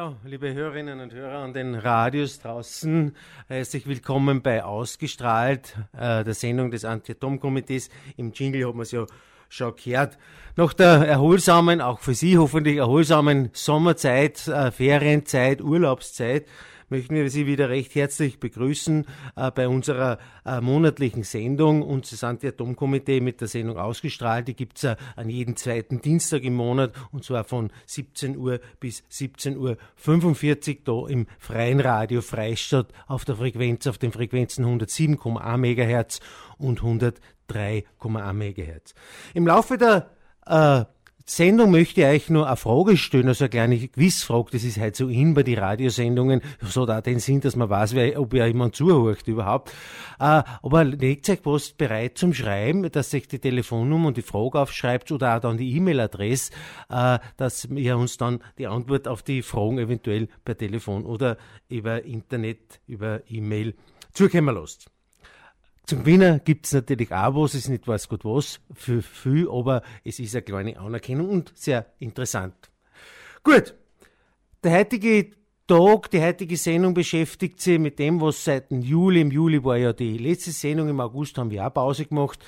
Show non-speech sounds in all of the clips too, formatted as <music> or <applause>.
Ja, liebe Hörerinnen und Hörer an den Radios draußen, herzlich willkommen bei Ausgestrahlt, äh, der Sendung des Anti-Atom-Komitees. Im Jingle hat man es ja schon gehört. Nach der erholsamen, auch für Sie hoffentlich erholsamen Sommerzeit, äh, Ferienzeit, Urlaubszeit, möchten wir Sie wieder recht herzlich begrüßen äh, bei unserer äh, monatlichen Sendung. Unser Anti-Atom-Komitee mit der Sendung ausgestrahlt. Die gibt's äh, an jeden zweiten Dienstag im Monat und zwar von 17 Uhr bis 17.45 Uhr da im freien Radio Freistadt auf der Frequenz, auf den Frequenzen 107,1 MHz und 103,1 MHz. Im Laufe der äh, Sendung möchte ich euch nur eine Frage stellen, also eine kleine Quizfrage, das ist halt so in bei den Radiosendungen, so da den Sinn, dass man weiß, wer, ob ja jemand zuhört überhaupt. Äh, aber legt euch was bereit zum Schreiben, dass sich die Telefonnummer und die Frage aufschreibt oder auch dann die E-Mail-Adresse, äh, dass ihr uns dann die Antwort auf die Fragen eventuell per Telefon oder über Internet, über E-Mail zukommen lasst. Zum Gewinner gibt es natürlich auch was, ist nicht weiß Gott was, für viel, aber es ist eine kleine Anerkennung und sehr interessant. Gut, der heutige Tag, die heutige Sendung beschäftigt sich mit dem, was seit Juli, im Juli war ja die letzte Sendung, im August haben wir auch Pause gemacht,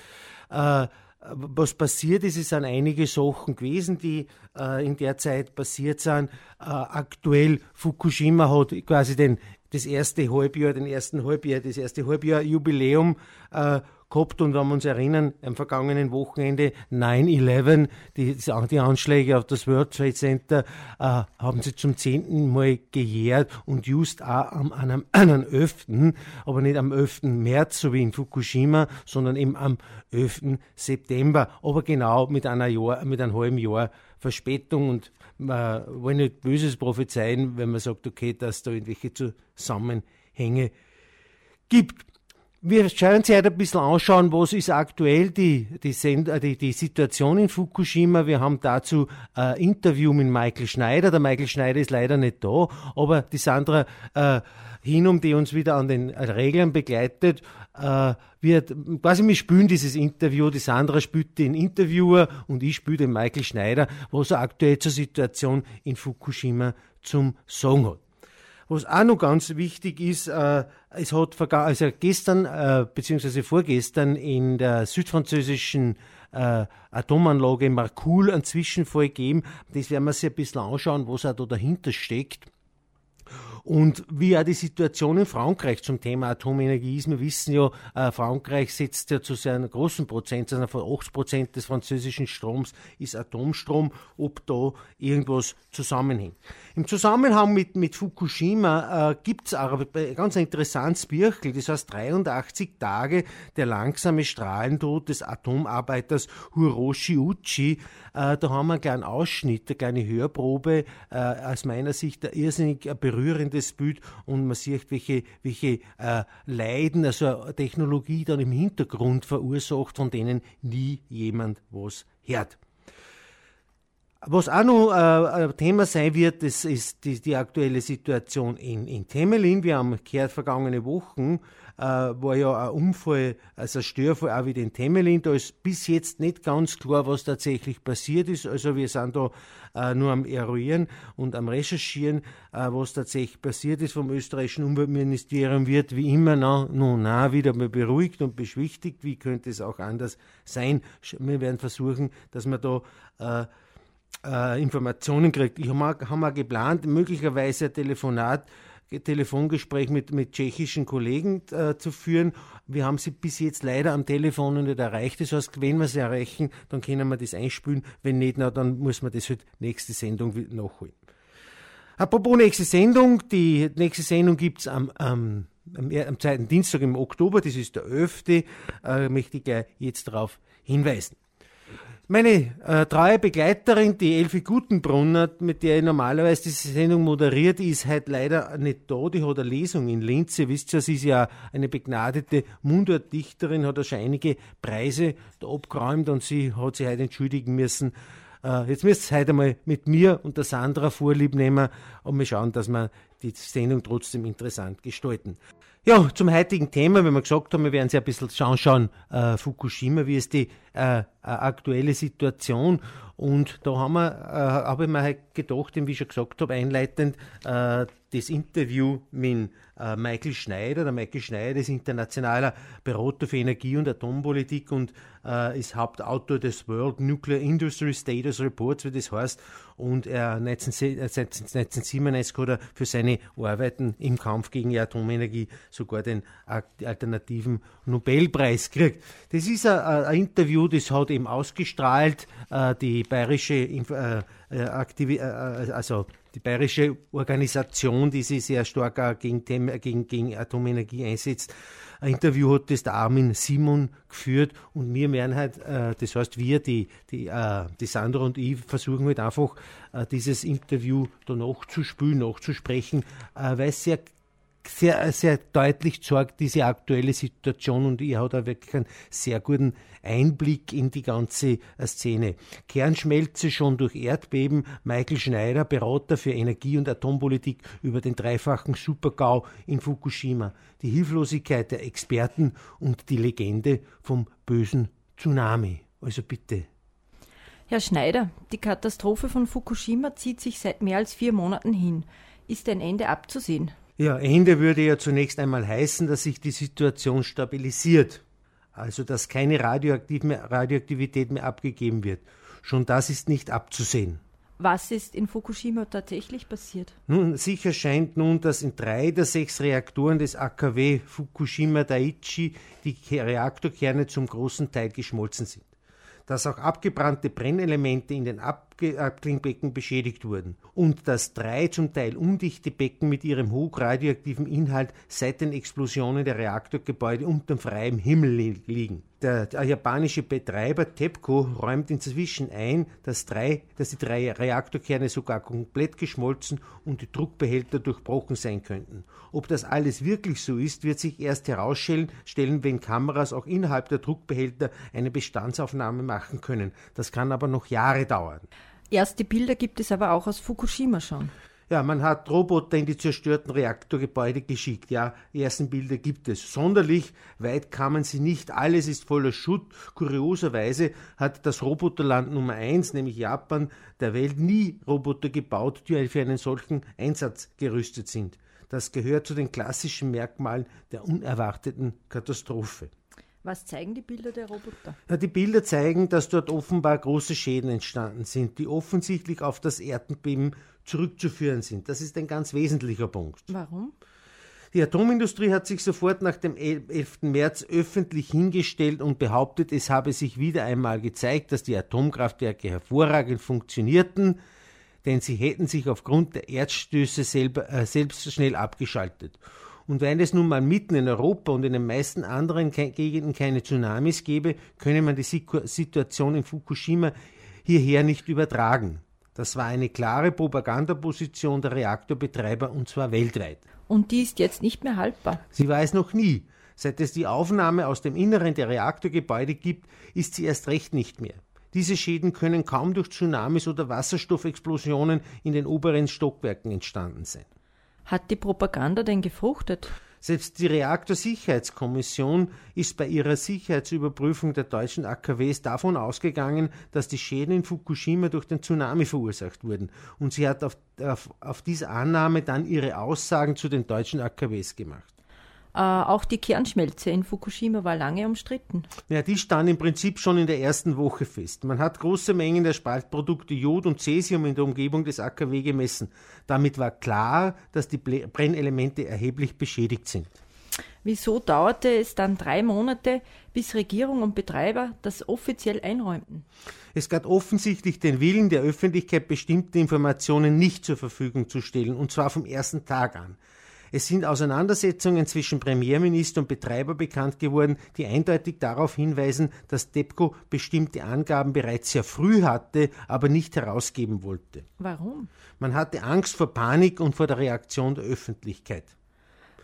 äh, was passiert ist, es sind einige Sachen gewesen, die äh, in der Zeit passiert sind. Äh, aktuell Fukushima hat quasi den das erste Halbjahr, den ersten Halbjahr, das erste Halbjahr Jubiläum äh, gehabt und wenn wir uns erinnern, am vergangenen Wochenende 9-11, die, die Anschläge auf das World Trade Center äh, haben sie zum zehnten Mal gejährt und just auch am, an einem, einem 11., aber nicht am 11. März, so wie in Fukushima, sondern eben am 11. September, aber genau mit einer Jahr, mit einem halben Jahr Verspätung und man will nicht Böses prophezeien, wenn man sagt, okay, dass da irgendwelche Zusammenhänge gibt. Wir schauen uns heute ein bisschen anschauen, was ist aktuell die, die, äh, die, die Situation in Fukushima. Wir haben dazu ein Interview mit Michael Schneider. Der Michael Schneider ist leider nicht da, aber die Sandra äh, Hinum, die uns wieder an den Regeln begleitet, äh, wird, quasi wir spielen dieses Interview, die Sandra spielt den Interviewer und ich spiele den Michael Schneider, was er aktuell zur Situation in Fukushima zum Sagen hat. Was auch noch ganz wichtig ist, äh, es hat also gestern äh, bzw. vorgestern in der südfranzösischen äh, Atomanlage Marcoule einen Zwischenfall gegeben. Das werden wir sich ein bisschen anschauen, was auch da dahinter steckt. Und wie auch die Situation in Frankreich zum Thema Atomenergie ist, wir wissen ja, äh, Frankreich setzt ja zu sehr großen Prozent, also von 80 Prozent des französischen Stroms ist Atomstrom, ob da irgendwas zusammenhängt. Im Zusammenhang mit, mit Fukushima äh, gibt es auch ein ganz interessantes Birkel, das heißt 83 Tage der langsame Strahlentod des Atomarbeiters Hiroshi Uchi. Äh, da haben wir einen kleinen Ausschnitt, eine kleine Hörprobe, äh, aus meiner Sicht ein irrsinnig berührendes Bild und man sieht, welche, welche äh, Leiden, also Technologie dann im Hintergrund verursacht, von denen nie jemand was hört. Was auch noch äh, ein Thema sein wird, das ist die, die aktuelle Situation in, in Temelin. Wir haben gehört, vergangene Wochen äh, war ja ein Unfall, also ein Störfall auch wieder in Temelin. Da ist bis jetzt nicht ganz klar, was tatsächlich passiert ist. Also wir sind da äh, nur am Eruieren und am Recherchieren, äh, was tatsächlich passiert ist vom österreichischen Umweltministerium. Wird wie immer noch, noch na, wieder mal beruhigt und beschwichtigt. Wie könnte es auch anders sein? Wir werden versuchen, dass wir da äh, Informationen kriegt. Ich habe hab mal geplant, möglicherweise ein Telefonat, Telefongespräch mit, mit tschechischen Kollegen äh, zu führen. Wir haben sie bis jetzt leider am Telefon nicht erreicht. Das heißt, wenn wir sie erreichen, dann können wir das einspülen. Wenn nicht, na, dann muss man das halt nächste Sendung nachholen. Apropos nächste Sendung, die nächste Sendung gibt's am, am, am zweiten Dienstag im Oktober, das ist der 11. Äh, möchte ich gleich jetzt darauf hinweisen. Meine äh, treue Begleiterin, die Elfi Gutenbrunner, mit der ich normalerweise diese Sendung moderiert, ist heute leider nicht da. Die hat eine Lesung in Linz. Ihr wisst ja, sie ist ja eine begnadete Mundartdichterin, hat schon einige Preise da abgeräumt und sie hat sich heute entschuldigen müssen. Äh, jetzt müsst ihr heute einmal mit mir und der Sandra Vorlieb nehmen und wir schauen, dass wir die Sendung trotzdem interessant gestalten. Ja, zum heutigen Thema, wenn wir gesagt haben, wir werden sie ein bisschen schauen, schauen äh, Fukushima, wie ist die äh, äh, aktuelle Situation. Und da haben wir, äh, habe ich mir halt gedacht, wie ich schon gesagt habe, einleitend, äh, das Interview mit äh, Michael Schneider. Der Michael Schneider ist internationaler Berater für Energie- und Atompolitik und äh, ist Hauptautor des World Nuclear Industry Status Reports, wie das heißt. Und er 1997 hat er für seine Arbeiten im Kampf gegen die Atomenergie sogar den alternativen Nobelpreis gekriegt. Das ist ein, Interview, das hat eben ausgestrahlt, äh, die bayerische äh, äh, Aktivi äh, also die bayerische Organisation, die sich sehr stark gegen, gegen, gegen Atomenergie einsetzt. Ein Interview hat das der Armin Simon geführt und wir werden halt, äh, das heißt wir, die, die, äh, die Sandra und ich, versuchen halt einfach äh, dieses Interview da nachzuspülen, nachzusprechen, äh, weil es sehr sehr, sehr deutlich zeigt diese aktuelle Situation und ihr hat da wirklich einen sehr guten Einblick in die ganze äh, Szene. Kernschmelze schon durch Erdbeben, Michael Schneider, Berater für Energie- und Atompolitik über den dreifachen Supergau in Fukushima, die Hilflosigkeit der Experten und die Legende vom bösen Tsunami. Also bitte. Herr Schneider, die Katastrophe von Fukushima zieht sich seit mehr als vier Monaten hin. Ist ein Ende abzusehen? Ja, Ende würde ja zunächst einmal heißen, dass sich die Situation stabilisiert. Also, dass keine Radioaktivität mehr abgegeben wird. Schon das ist nicht abzusehen. Was ist in Fukushima tatsächlich passiert? Nun, sicher scheint nun, dass in drei der sechs Reaktoren des AKW Fukushima Daiichi die Reaktorkerne zum großen Teil geschmolzen sind dass auch abgebrannte Brennelemente in den Abklingbecken beschädigt wurden und dass drei zum Teil undichte Becken mit ihrem hochradioaktiven Inhalt seit den Explosionen der Reaktorgebäude unter freiem Himmel liegen. Der, der, japanische Betreiber TEPCO räumt inzwischen ein, dass, drei, dass die drei Reaktorkerne sogar komplett geschmolzen und die Druckbehälter durchbrochen sein könnten. Ob das alles wirklich so ist, wird sich erst herausstellen, wenn Kameras auch innerhalb der Druckbehälter eine Bestandsaufnahme machen können. Das kann aber noch Jahre dauern. Erste Bilder gibt es aber auch aus Fukushima schon. Ja, man hat Roboter in die zerstörten Reaktorgebäude geschickt. Ja, die ersten Bilder gibt es. Sonderlich weit kamen sie nicht. Alles ist voller Schutt. Kurioserweise hat das Roboterland Nummer eins, nämlich Japan, der Welt nie Roboter gebaut, die für einen solchen Einsatz gerüstet sind. Das gehört zu den klassischen Merkmalen der unerwarteten Katastrophe. Was zeigen die Bilder der Roboter? Ja, die Bilder zeigen, dass dort offenbar große Schäden entstanden sind, die offensichtlich auf das Erdbeben zurückzuführen sind. Das ist ein ganz wesentlicher Punkt. Warum? Die Atomindustrie hat sich sofort nach dem 11. März öffentlich hingestellt und behauptet, es habe sich wieder einmal gezeigt, dass die Atomkraftwerke hervorragend funktionierten, denn sie hätten sich aufgrund der Erdstöße selber, äh, selbst schnell abgeschaltet. Und wenn es nun mal mitten in Europa und in den meisten anderen Gegenden keine Tsunamis gäbe, könne man die Situation in Fukushima hierher nicht übertragen. Das war eine klare Propagandaposition der Reaktorbetreiber und zwar weltweit. Und die ist jetzt nicht mehr haltbar. Sie war es noch nie. Seit es die Aufnahme aus dem Inneren der Reaktorgebäude gibt, ist sie erst recht nicht mehr. Diese Schäden können kaum durch Tsunamis oder Wasserstoffexplosionen in den oberen Stockwerken entstanden sein. Hat die Propaganda denn gefruchtet? Selbst die Reaktorsicherheitskommission ist bei ihrer Sicherheitsüberprüfung der deutschen AKWs davon ausgegangen, dass die Schäden in Fukushima durch den Tsunami verursacht wurden. Und sie hat auf, auf, auf diese Annahme dann ihre Aussagen zu den deutschen AKWs gemacht. Äh, auch die Kernschmelze in Fukushima war lange umstritten. Ja, die stand im Prinzip schon in der ersten Woche fest. Man hat große Mengen der Spaltprodukte Jod und Cäsium in der Umgebung des AKW gemessen. Damit war klar, dass die Brennelemente erheblich beschädigt sind. Wieso dauerte es dann drei Monate, bis Regierung und Betreiber das offiziell einräumten? Es gab offensichtlich den Willen der Öffentlichkeit, bestimmte Informationen nicht zur Verfügung zu stellen, und zwar vom ersten Tag an. Es sind Auseinandersetzungen zwischen Premierminister und Betreiber bekannt geworden, die eindeutig darauf hinweisen, dass TEPCO bestimmte Angaben bereits sehr früh hatte, aber nicht herausgeben wollte. Warum? Man hatte Angst vor Panik und vor der Reaktion der Öffentlichkeit.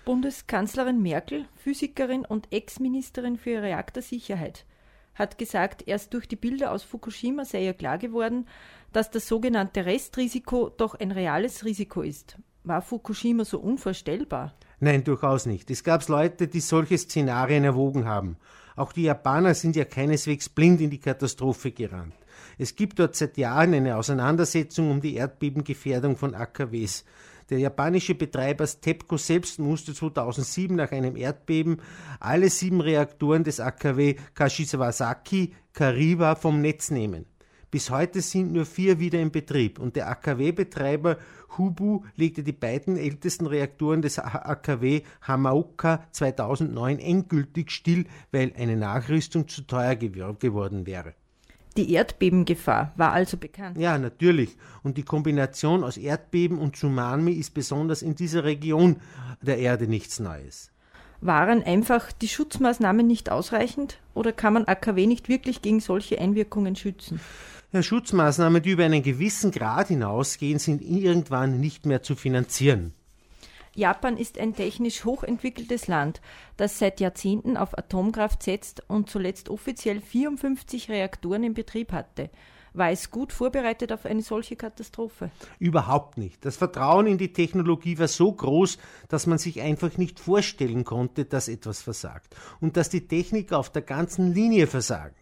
Bundeskanzlerin Merkel, Physikerin und Ex-Ministerin für Reaktorsicherheit, hat gesagt, erst durch die Bilder aus Fukushima sei ihr klar geworden, dass das sogenannte Restrisiko doch ein reales Risiko ist. War Fukushima so unvorstellbar? Nein, durchaus nicht. Es gab Leute, die solche Szenarien erwogen haben. Auch die Japaner sind ja keineswegs blind in die Katastrophe gerannt. Es gibt dort seit Jahren eine Auseinandersetzung um die Erdbebengefährdung von AKWs. Der japanische Betreiber TEPCO selbst musste 2007 nach einem Erdbeben alle sieben Reaktoren des AKW Kashiwazaki Kariwa vom Netz nehmen. Bis heute sind nur vier wieder in Betrieb und der AKW-Betreiber Hubu legte die beiden ältesten Reaktoren des AKW Hamaoka 2009 endgültig still, weil eine Nachrüstung zu teuer geworden wäre. Die Erdbebengefahr war also bekannt. Ja, natürlich. Und die Kombination aus Erdbeben und Tsunami ist besonders in dieser Region der Erde nichts Neues. Waren einfach die Schutzmaßnahmen nicht ausreichend oder kann man AKW nicht wirklich gegen solche Einwirkungen schützen? Ja, Schutzmaßnahmen, die über einen gewissen Grad hinausgehen, sind irgendwann nicht mehr zu finanzieren. Japan ist ein technisch hochentwickeltes Land, das seit Jahrzehnten auf Atomkraft setzt und zuletzt offiziell 54 Reaktoren in Betrieb hatte. War es gut vorbereitet auf eine solche Katastrophe? Überhaupt nicht. Das Vertrauen in die Technologie war so groß, dass man sich einfach nicht vorstellen konnte, dass etwas versagt und dass die Techniker auf der ganzen Linie versagen.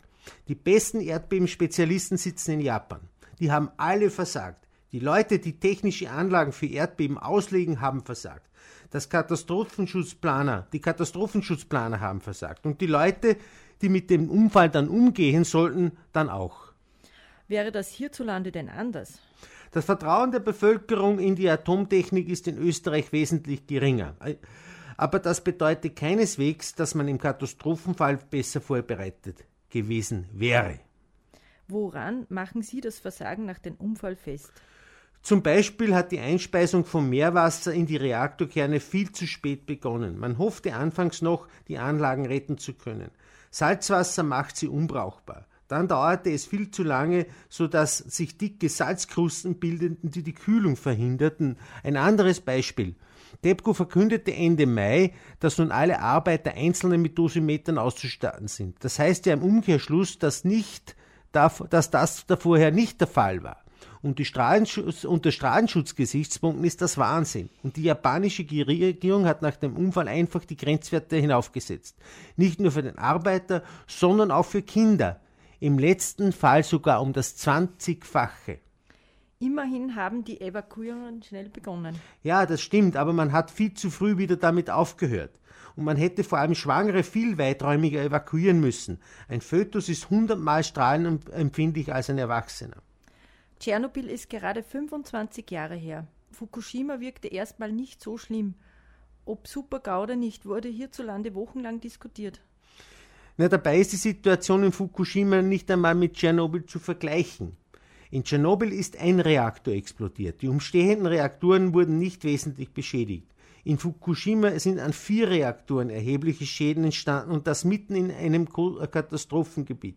Die besten Erdbebenspezialisten sitzen in Japan. Die haben alle versagt. Die Leute, die technische Anlagen für Erdbeben auslegen, haben versagt. Das Katastrophenschutzplaner, die Katastrophenschutzplaner haben versagt. Und die Leute, die mit dem Unfall dann umgehen sollten, dann auch. Wäre das hierzulande denn anders? Das Vertrauen der Bevölkerung in die Atomtechnik ist in Österreich wesentlich geringer. Aber das bedeutet keineswegs, dass man im Katastrophenfall besser vorbereitet gewesen wäre. Woran machen Sie das Versagen nach dem Unfall fest? Zum Beispiel hat die Einspeisung von Meerwasser in die Reaktorkerne viel zu spät begonnen. Man hoffte anfangs noch, die Anlagen retten zu können. Salzwasser macht sie unbrauchbar. Dann dauerte es viel zu lange, sodass sich dicke Salzkrusten bildeten, die die Kühlung verhinderten. Ein anderes Beispiel. TEPCO verkündete Ende Mai, dass nun alle Arbeiter einzelne mit Dosimetern auszustatten sind. Das heißt ja im Umkehrschluss, dass, nicht, dass das vorher nicht der Fall war. Und unter Strahlenschutzgesichtspunkten ist das Wahnsinn. Und die japanische Regierung hat nach dem Unfall einfach die Grenzwerte hinaufgesetzt. Nicht nur für den Arbeiter, sondern auch für Kinder. Im letzten Fall sogar um das 20-fache. Immerhin haben die Evakuierungen schnell begonnen. Ja, das stimmt, aber man hat viel zu früh wieder damit aufgehört. Und man hätte vor allem Schwangere viel weiträumiger evakuieren müssen. Ein Fötus ist hundertmal strahlenempfindlich als ein Erwachsener. Tschernobyl ist gerade 25 Jahre her. Fukushima wirkte erstmal nicht so schlimm. Ob Supergau oder nicht, wurde hierzulande wochenlang diskutiert. Na, dabei ist die Situation in Fukushima nicht einmal mit Tschernobyl zu vergleichen. In Tschernobyl ist ein Reaktor explodiert. Die umstehenden Reaktoren wurden nicht wesentlich beschädigt. In Fukushima sind an vier Reaktoren erhebliche Schäden entstanden und das mitten in einem Katastrophengebiet.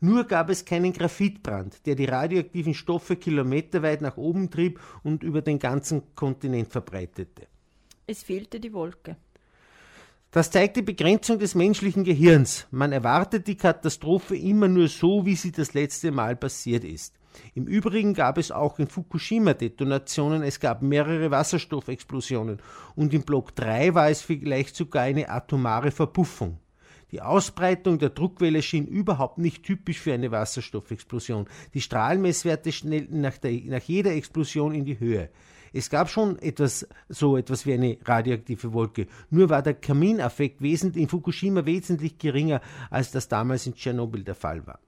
Nur gab es keinen Graphitbrand, der die radioaktiven Stoffe kilometerweit nach oben trieb und über den ganzen Kontinent verbreitete. Es fehlte die Wolke. Das zeigt die Begrenzung des menschlichen Gehirns. Man erwartet die Katastrophe immer nur so, wie sie das letzte Mal passiert ist. Im Übrigen gab es auch in Fukushima Detonationen, es gab mehrere Wasserstoffexplosionen und im Block 3 war es vielleicht sogar eine atomare Verpuffung. Die Ausbreitung der Druckwelle schien überhaupt nicht typisch für eine Wasserstoffexplosion. Die Strahlmesswerte schnellten nach, der, nach jeder Explosion in die Höhe. Es gab schon etwas, so etwas wie eine radioaktive Wolke. Nur war der Kamineffekt in Fukushima wesentlich geringer, als das damals in Tschernobyl der Fall war.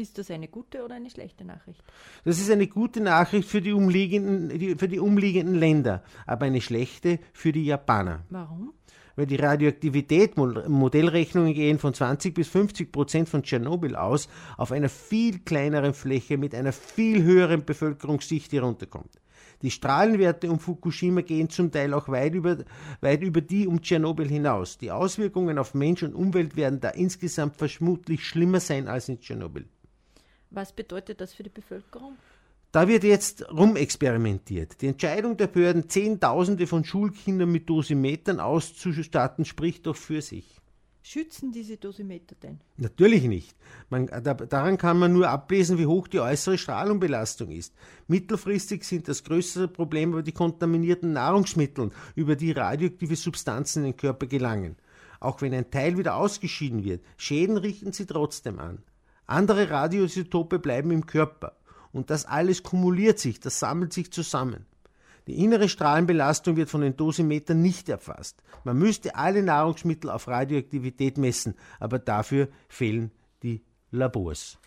Ist das eine gute oder eine schlechte Nachricht? Das ist eine gute Nachricht für die umliegenden, für die umliegenden Länder, aber eine schlechte für die Japaner. Warum? Weil die Radioaktivität, Modellrechnungen gehen von 20 bis 50 Prozent von Tschernobyl aus, auf einer viel kleineren Fläche mit einer viel höheren Bevölkerungsdichte herunterkommt. Die Strahlenwerte um Fukushima gehen zum Teil auch weit über, weit über die um Tschernobyl hinaus. Die Auswirkungen auf Mensch und Umwelt werden da insgesamt vermutlich schlimmer sein als in Tschernobyl. Was bedeutet das für die Bevölkerung? Da wird jetzt rumexperimentiert. Die Entscheidung der Behörden, Zehntausende von Schulkindern mit Dosimetern auszustatten, spricht doch für sich. Schützen diese Dosimeter denn? Natürlich nicht. Man, da, daran kann man nur ablesen, wie hoch die äußere Strahlungsbelastung ist. Mittelfristig sind das größere Problem aber die kontaminierten Nahrungsmittel, über die radioaktive Substanzen in den Körper gelangen. Auch wenn ein Teil wieder ausgeschieden wird, Schäden richten sie trotzdem an. Andere Radioisotope bleiben im Körper. Und das alles kumuliert sich, das sammelt sich zusammen. Die innere Strahlenbelastung wird von den Dosimetern nicht erfasst. Man müsste alle Nahrungsmittel auf Radioaktivität messen, aber dafür fehlen die Labors.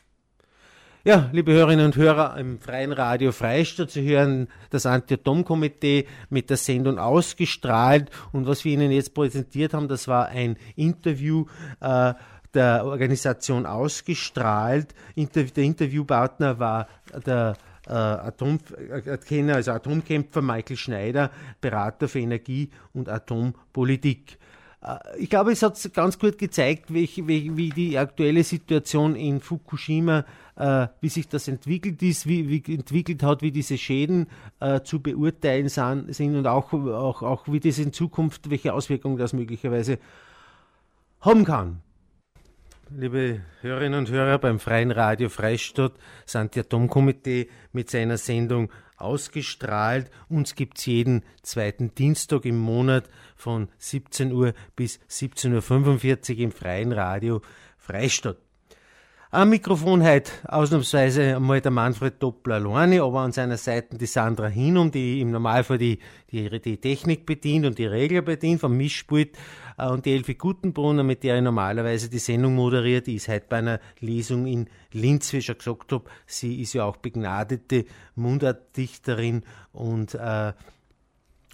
Ja, liebe Hörerinnen und Hörer, im Freien Radio Freistadt, Sie hören das Anti-Atom-Komitee mit der Sendung ausgestrahlt. Und was wir Ihnen jetzt präsentiert haben, das war ein Interview äh, der Organisation ausgestrahlt. Inter der Interviewpartner war der äh, Atomkenner, also Atomkämpfer Michael Schneider, Berater für Energie und Atompolitik. Äh, ich glaube, es hat ganz gut gezeigt, wie, wie, wie die aktuelle Situation in Fukushima, äh, wie sich das entwickelt ist, wie, wie entwickelt hat, wie diese Schäden äh, zu beurteilen sind und auch, auch, auch wie das in Zukunft, welche Auswirkungen das möglicherweise haben kann liebe Hörerinnen und Hörer beim Freien Radio Freistadt, sind die Atomkomitee mit seiner Sendung ausgestrahlt. Uns gibt es jeden zweiten Dienstag im Monat von 17 Uhr bis 17.45 Uhr im Freien Radio Freistadt. Am Mikrofon heute ausnahmsweise einmal der Manfred Doppler alleine, aber an seiner Seite die Sandra Hinum, die im Normalfall die, die, die Technik bedient und die Regler bedient vom Mischpult äh, und die Elfi Gutenbrunner, mit der ich normalerweise die Sendung moderiert, die ist heute bei einer Lesung in Linz, wie ich schon gesagt habe. Sie ist ja auch begnadete Mundartdichterin und äh, hat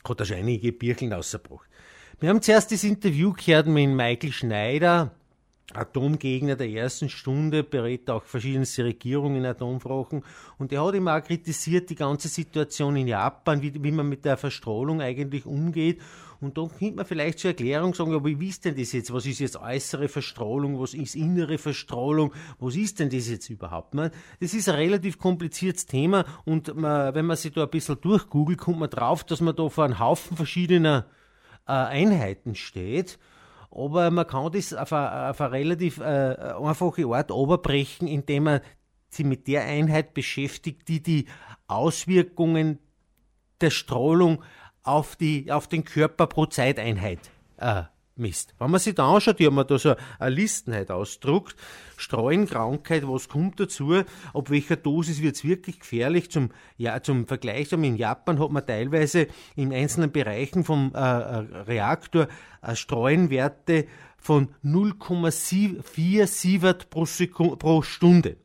schon einige Birkeln ausgebracht. Wir haben zuerst das Interview gehört mit Michael Schneider, Atomgegner der ersten Stunde, berät auch verschiedenste Regierungen in Atomfragen. Und er hat immer auch kritisiert die ganze Situation in Japan, wie, wie man mit der Verstrahlung eigentlich umgeht. Und da könnte man vielleicht zur Erklärung sagen, aber wie ist denn das jetzt? Was ist jetzt äußere Verstrahlung? Was ist innere Verstrahlung? Was ist denn das jetzt überhaupt? Man, das ist ein relativ kompliziertes Thema und man, wenn man sich da ein bisschen durchgoogelt, kommt man drauf, dass man da vor einem Haufen verschiedener äh, Einheiten steht aber man kann das auf eine, auf eine relativ äh, einfache Art oberbrechen, indem man sich mit der Einheit beschäftigt, die die Auswirkungen der Strahlung auf, die, auf den Körper pro Zeiteinheit äh, misst. Wenn man sich da anschaut, die haben da so eine Listen halt ausdruckt, Streuenkrankheit, was kommt dazu, ab welcher Dosis wird es wirklich gefährlich, zum, ja, zum Vergleich, in Japan hat man teilweise in einzelnen Bereichen vom äh, äh Reaktor äh, Streuenwerte von 0,4 Sievert pro, pro Stunde.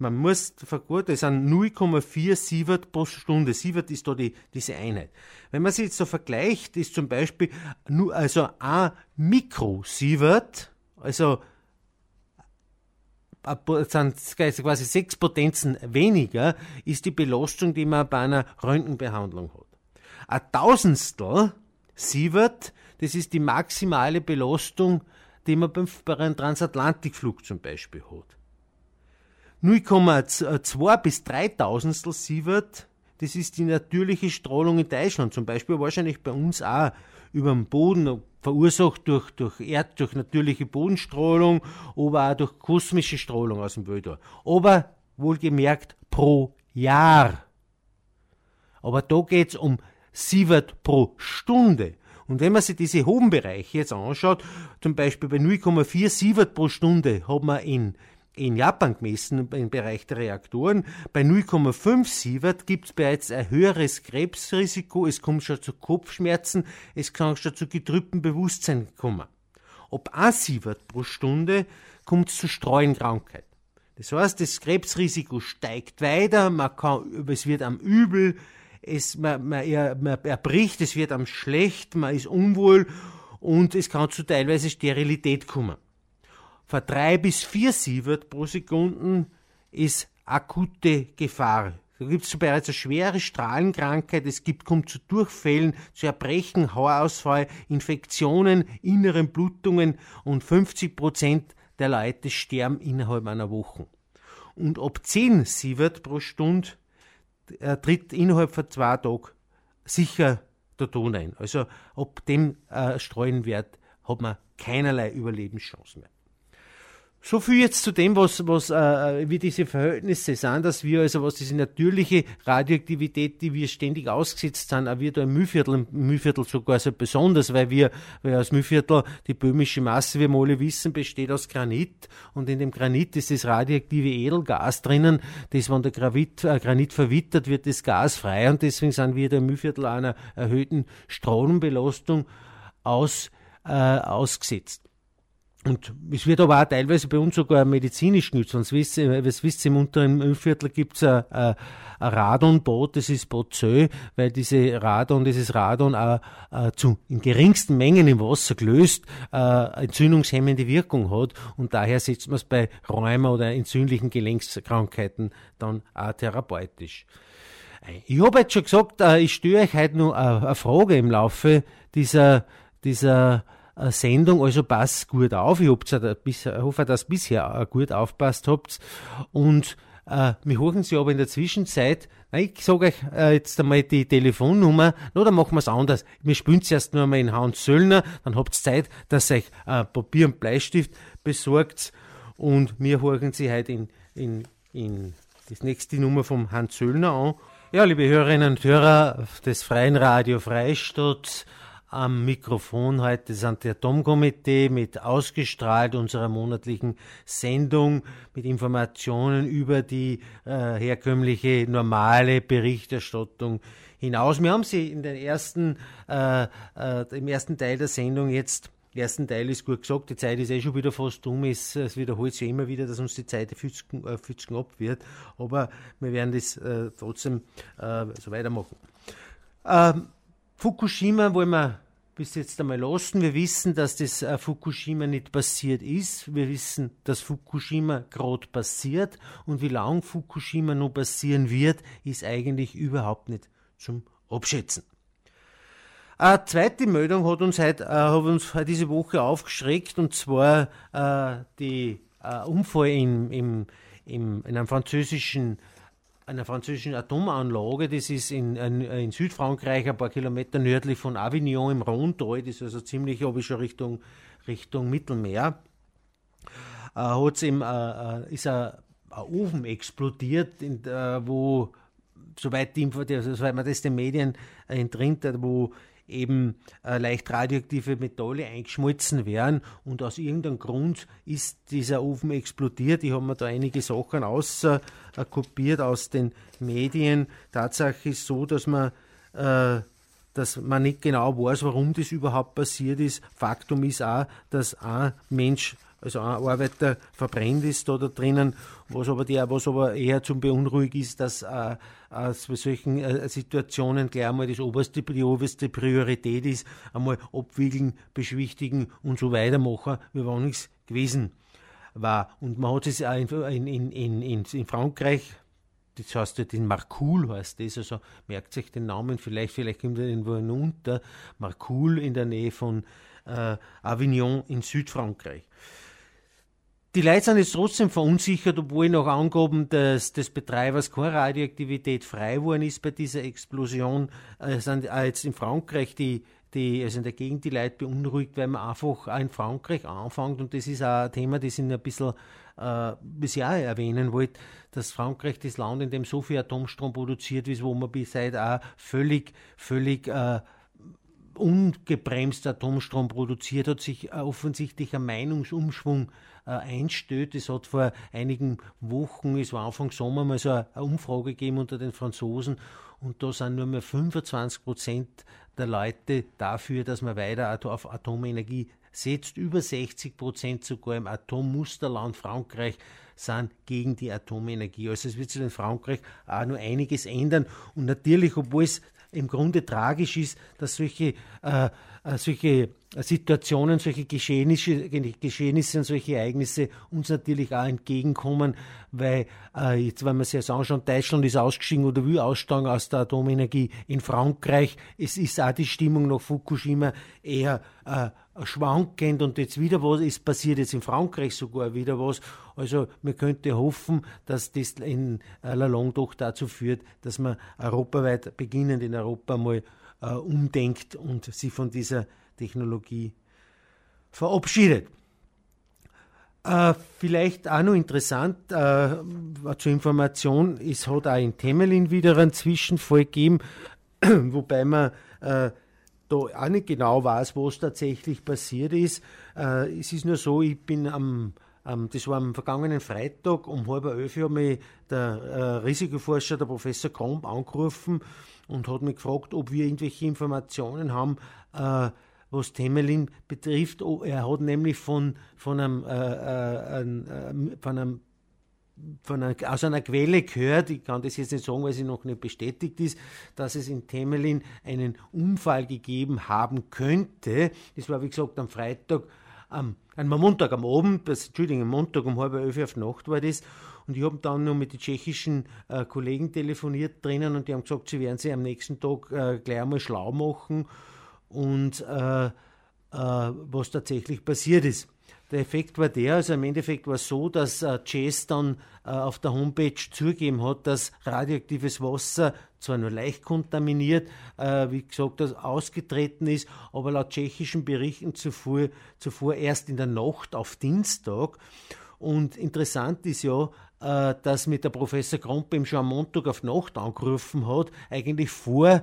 Man muss vergut, das sind 0,4 Sievert pro Stunde. Sievert ist da die, diese Einheit. Wenn man sich jetzt so vergleicht, ist zum Beispiel nur, also ein Mikrosievert, also sind quasi sechs Potenzen weniger, ist die Belastung, die man bei einer Röntgenbehandlung hat. Ein Tausendstel Sievert, das ist die maximale Belastung, die man beim, bei einem Transatlantikflug zum Beispiel hat. 0,2 bis 3000 Sievert, das ist die natürliche Strahlung in Deutschland, zum Beispiel wahrscheinlich bei uns auch über dem Boden, verursacht durch, durch Erd, durch natürliche Bodenstrahlung, aber auch durch kosmische Strahlung aus dem Weltall. Aber wohlgemerkt pro Jahr. Aber da geht's um Sievert pro Stunde. Und wenn man sich diese hohen Bereiche jetzt anschaut, zum Beispiel bei 0,4 Sievert pro Stunde hat man in in Japan gemessen im Bereich der Reaktoren. Bei 0,5 Sievert gibt es bereits ein höheres Krebsrisiko, es kommt schon zu Kopfschmerzen, es kann schon zu getrübtem Bewusstsein kommen. Ob 1 Sievert pro Stunde kommt es zu Streuenkrankheit. Das heißt, das Krebsrisiko steigt weiter, man kann, es wird am übel, es, man, man, er, man erbricht, es wird am schlecht, man ist unwohl und es kann zu teilweise Sterilität kommen. Von drei bis vier Sievert pro Sekunden ist akute Gefahr Da gibt es bereits eine schwere Strahlenkrankheit, es gibt, kommt zu Durchfällen, zu Erbrechen, Haarausfall, Infektionen, inneren Blutungen und 50 Prozent der Leute sterben innerhalb einer Woche. Und ob 10 Sievert pro Stunde äh, tritt innerhalb von zwei Tagen sicher der Ton ein. Also ob dem äh, Streuenwert hat man keinerlei Überlebenschancen mehr. So viel jetzt zu dem, was, was äh, wie diese Verhältnisse sind, dass wir, also was diese natürliche Radioaktivität, die wir ständig ausgesetzt sind, auch wir da im Mühlviertel, im Mühlviertel sogar so besonders, weil wir, weil aus Mühlviertel die böhmische Masse, wie wir alle wissen, besteht aus Granit und in dem Granit ist das radioaktive Edelgas drinnen, das, wenn der Granit, äh, Granit verwittert, wird das Gas frei und deswegen sind wir da im Mühlviertel einer erhöhten Strahlenbelastung aus, äh, ausgesetzt. Und es wird aber auch teilweise bei uns sogar medizinisch genutzt. Sonst wisst ihr, was wisst im unteren Müllviertel gibt's ein, ein, ein Radonboot, das ist Bozö, weil diese Radon, dieses Radon auch, äh, zu, in geringsten Mengen im Wasser gelöst äh, entzündungshemmende Wirkung hat und daher setzt man es bei Rheuma oder entzündlichen Gelenkskrankheiten dann auch therapeutisch. Ich habe jetzt schon gesagt, äh, ich störe euch heute noch eine Frage im Laufe dieser, dieser Sendung, also passt gut auf. Ich, hoffe, dass ihr bisher gut aufpasst habt. Und äh, wir hochen Sie aber in der Zwischenzeit, nein, ich sage euch äh, jetzt einmal die Telefonnummer, no, dann machen wir es anders. Wir spielen erst nur einmal in Hans Söllner, dann habt ihr Zeit, dass ihr euch äh, Papier und Bleistift besorgt und wir hochen Sie heute in, in, in das nächste Nummer vom Hans Söllner an. Ja, liebe Hörerinnen und Hörer des Freien Radio Freistadt, am Mikrofon heute das Anti-Atom-Komitee mit ausgestrahlt unserer monatlichen Sendung mit Informationen über die äh, herkömmliche normale Berichterstattung hinaus. Wir haben sie in den ersten, äh, äh, im ersten Teil der Sendung jetzt ersten Teil ist gut gesagt, die Zeit ist eh schon wieder fast um, es, wiederholt sich immer wieder, dass uns die Zeit fützgen, äh, ab wird, aber wir werden das äh, trotzdem äh, so weitermachen. Ähm, Fukushima wollen wir bis jetzt einmal lassen. Wir wissen, dass das äh, Fukushima nicht passiert ist. Wir wissen, dass Fukushima gerade passiert. Und wie lange Fukushima noch passieren wird, ist eigentlich überhaupt nicht zum Abschätzen. Eine zweite Meldung hat uns, heute, äh, hat uns diese Woche aufgeschreckt, und zwar äh, die äh, Unfall in, im, in einem französischen einer französischen Atomanlage. Das ist in, in, Südfrankreich, ein paar Kilometer nördlich von Avignon im Rhontal. Das ist also ziemlich, habe ich schon Richtung, Richtung Mittelmeer. Äh, hat's im, äh, äh ist ein, Ofen explodiert, in, äh, wo, soweit, die, soweit man das den Medien entrinnt hat, wo eben äh, leicht radioaktive Metalle eingeschmolzen wären und aus irgendeinem Grund ist dieser Ofen explodiert. Ich habe mir da einige Sachen auskopiert äh, aus den Medien. Tatsache ist so, dass man äh, dass man nicht genau weiß, warum das überhaupt passiert ist. Faktum ist auch, dass ein Mensch also ein Arbeiter verbrennt ist da, da drinnen, was aber, der, was aber eher zum Beunruhigen ist, dass äh, äh, bei solchen äh, Situationen gleich einmal das oberste, die oberste Priorität ist, einmal abwiegeln, beschwichtigen und so weitermachen, wie wenn nichts gewesen war. Und man hat es auch in, in, in, in, Frankreich das heißt ja, den Marcoul heißt das, also merkt sich den Namen vielleicht, vielleicht kommt er irgendwo hinunter, Marcoul in der Nähe von äh, Avignon in Südfrankreich. Die Leute sind jetzt trotzdem verunsichert, obwohl nach Angaben des, des Betreibers keine Radioaktivität frei geworden ist bei dieser Explosion. Äh, sind auch jetzt in Frankreich die, die, also in der Gegend die Leute beunruhigt, weil man einfach auch in Frankreich anfängt und das ist auch ein Thema, das ich ein bisschen äh, bisher erwähnen wollte, dass Frankreich das Land, in dem so viel Atomstrom produziert ist, wo man bis seit auch völlig, völlig äh, ungebremst Atomstrom produziert, hat sich äh, offensichtlich ein Meinungsumschwung äh, einstellt. Es hat vor einigen Wochen, es war Anfang Sommer, mal so eine, Umfrage gegeben unter den Franzosen und da sind nur mehr 25 Prozent der Leute dafür, dass man weiter auf Atomenergie setzt. Über 60 Prozent sogar im Atommusterland Frankreich sind gegen die Atomenergie. Also es wird sich in Frankreich auch nur einiges ändern. Und natürlich, obwohl es im Grunde tragisch ist, dass solche, äh, äh solche Situationen, solche Geschehnisse, Geschehnisse und solche Ereignisse uns natürlich auch entgegenkommen, weil äh, jetzt, wenn man sich das anschaut, Deutschland ist ausgestiegen oder will aussteigen aus der Atomenergie. In Frankreich es ist auch die Stimmung nach Fukushima eher äh, schwankend und jetzt wieder was ist passiert, jetzt in Frankreich sogar wieder was. Also man könnte hoffen, dass das in Lalong doch dazu führt, dass man europaweit, beginnend in Europa mal äh, umdenkt und sich von dieser Technologie verabschiedet. Äh, vielleicht auch noch interessant äh, zur Information, es hat auch in Temelin wieder einen Zwischenfall gegeben, <clears throat> wobei man äh, da auch nicht genau weiß, was tatsächlich passiert ist. Äh, es ist nur so, ich bin am das war am vergangenen Freitag um halb elf hat mich der äh, Risikoforscher, der Professor Kromp, angerufen und hat mich gefragt, ob wir irgendwelche Informationen haben, äh, was Temelin betrifft. Oh, er hat nämlich von, von einem, äh, äh, äh, von einem von einer, aus einer Quelle gehört, ich kann das jetzt nicht sagen, weil sie noch nicht bestätigt ist, dass es in Temelin einen Unfall gegeben haben könnte. Das war, wie gesagt, am Freitag, am, am Montag am Abend, Entschuldigung, am Montag um halb elf auf Nacht war das. Und ich habe dann noch mit den tschechischen äh, Kollegen telefoniert drinnen und die haben gesagt, sie werden sich am nächsten Tag äh, gleich einmal schlau machen und äh, äh, was tatsächlich passiert ist. Der Effekt war der, also im Endeffekt war es so, dass äh, Chase dann äh, auf der Homepage zugegeben hat, dass radioaktives Wasser zwar nur leicht kontaminiert, äh, wie gesagt, das ausgetreten ist, aber laut tschechischen Berichten zuvor, zuvor erst in der Nacht auf Dienstag. Und interessant ist ja, äh, dass mit der Professor Krompe im Montag auf Nacht angerufen hat, eigentlich vor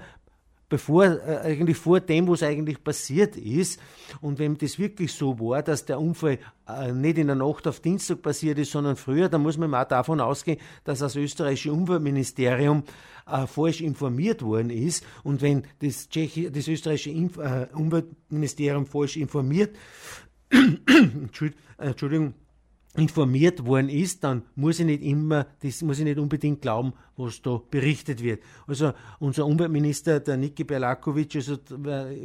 bevor, äh, eigentlich vor dem, was eigentlich passiert ist. Und wenn das wirklich so war, dass der Unfall äh, nicht in der Nacht auf Dienstag passiert ist, sondern früher, dann muss man auch davon ausgehen, dass das österreichische Umweltministerium äh, falsch informiert worden ist. Und wenn das, Tschechi, das österreichische Inf äh, Umweltministerium falsch informiert, <clears throat> Entschuldigung, informiert worden ist, dann muss ich nicht immer, das muss ich nicht unbedingt glauben, was da berichtet wird. Also unser Umweltminister, der Niki Berlakovic, also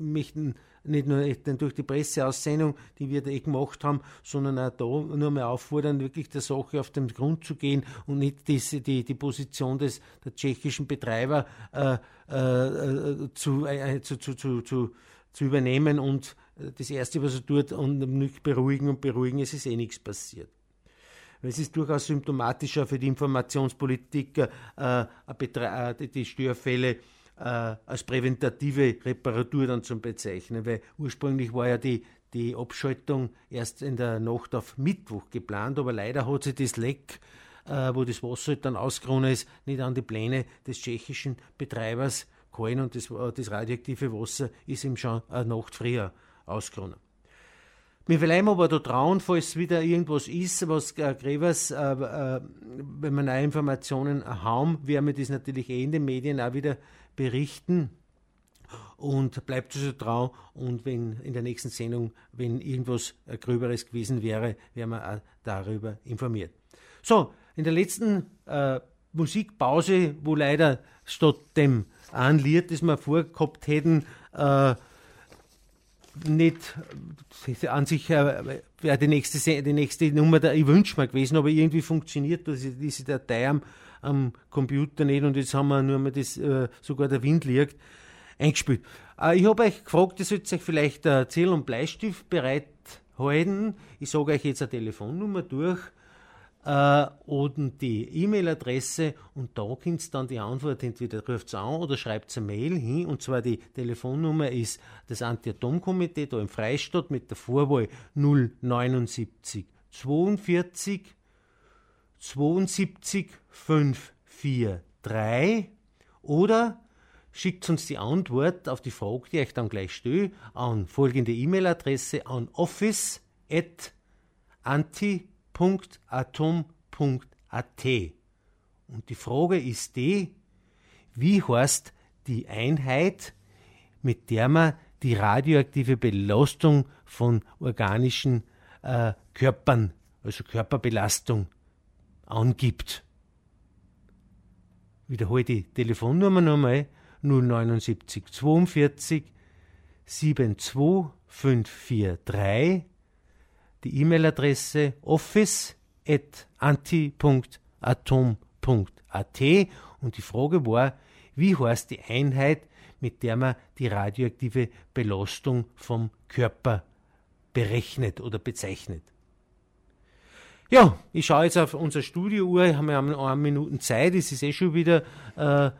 möchten nicht nur durch die Presseaussendung, die wir da eh gemacht haben, sondern auch da nur mal auffordern, wirklich der Sache auf den Grund zu gehen und nicht diese, die, die Position des der tschechischen Betreiber äh, äh, zu, äh, zu, zu, zu, zu, zu übernehmen und das Erste, was er tut, und nicht beruhigen und beruhigen, es ist eh nichts passiert. Es ist durchaus symptomatischer für die Informationspolitik, äh, äh, die Störfälle äh, als präventative Reparatur dann zu bezeichnen, weil ursprünglich war ja die, die Abschaltung erst in der Nacht auf Mittwoch geplant, aber leider hat sich das Leck, äh, wo das Wasser dann ausgeronnen ist, nicht an die Pläne des tschechischen Betreibers gehalten und das, äh, das radioaktive Wasser ist ihm schon eine Nacht früher ausgeronnen. Wir bleiben aber da trauen, falls wieder irgendwas ist, was äh, Grevers, äh, äh, wenn wir neue Informationen haben, werden wir das natürlich eh in den Medien auch wieder berichten. Und bleibt also trau und wenn in der nächsten Sendung, wenn irgendwas äh, Gröberes gewesen wäre, werden wir auch darüber informiert. So, in der letzten äh, Musikpause, wo leider statt dem Anlied, das wir vorgehabt hätten, äh, nicht an sich äh, wäre die nächste, die nächste Nummer da, ich wünsche mir gewesen, aber irgendwie funktioniert das, diese Datei am, am Computer nicht und jetzt haben wir nur mal das, äh, sogar der Wind liegt, eingespielt. Äh, ich habe euch gefragt, ihr sollt euch vielleicht äh, Zettel und Bleistift bereithalten. Ich sage euch jetzt eine Telefonnummer durch äh, und die E-Mail-Adresse und da kommt dann die Antwort, entweder ruft es an oder schreibt eine Mail hin. Und zwar die Telefonnummer ist das Anti-Atom-Komitee da im Freistaat mit der Vorwahl 079 42 72 543 oder schickt uns die Antwort auf die Frage, die ich dann gleich stelle, an folgende E-Mail-Adresse an office.anti www.atom.at. Und die Frage ist die, wie heißt die Einheit, mit der man die radioaktive Belastung von organischen äh, Körpern, also Körperbelastung, angibt. Wiederhole die Telefonnummer nochmal 079 42 72543, die E-Mail-Adresse office.anti.atom.at und die Frage war, wie heißt die Einheit, mit der man die radioaktive Belastung vom Körper berechnet oder bezeichnet. Ja, ich schaue jetzt auf unser Studiouhr, wir haben eine Minuten Zeit, es ist eh schon wieder äh,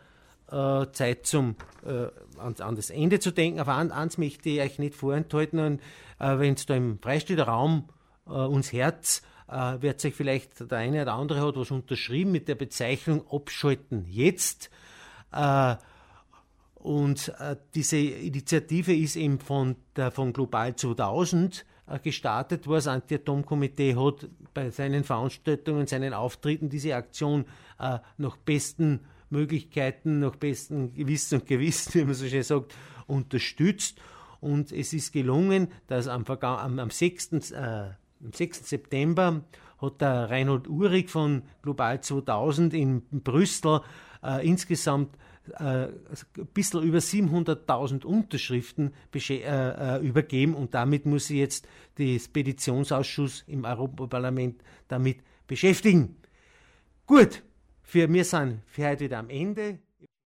äh, Zeit zum äh, an, an, das Ende zu denken, aber an, eins möchte ich euch nicht vorenthalten, und, äh, wenn es da im freisteher Raum äh, uns Herz, äh, wird sich vielleicht der eine oder andere hat was unterschrieben mit der Bezeichnung Abschalten jetzt. Äh, und äh, diese Initiative ist eben von, der, von Global 2000 äh, gestartet worden. Das Anti-Atom-Komitee hat bei seinen Veranstaltungen, seinen Auftritten diese Aktion nach besten Möglichkeiten, nach bestem Gewissen und Gewissen, wie man so schön sagt, unterstützt. Und es ist gelungen, dass am, am, am 6. Äh, am 6. September hat der Reinhold Uhrig von Global 2000 in Brüssel äh, insgesamt äh, ein bisschen über 700.000 Unterschriften äh, äh, übergeben und damit muss sich jetzt der Speditionsausschuss im Europaparlament damit beschäftigen. Gut, für wir sind für heute wieder am Ende.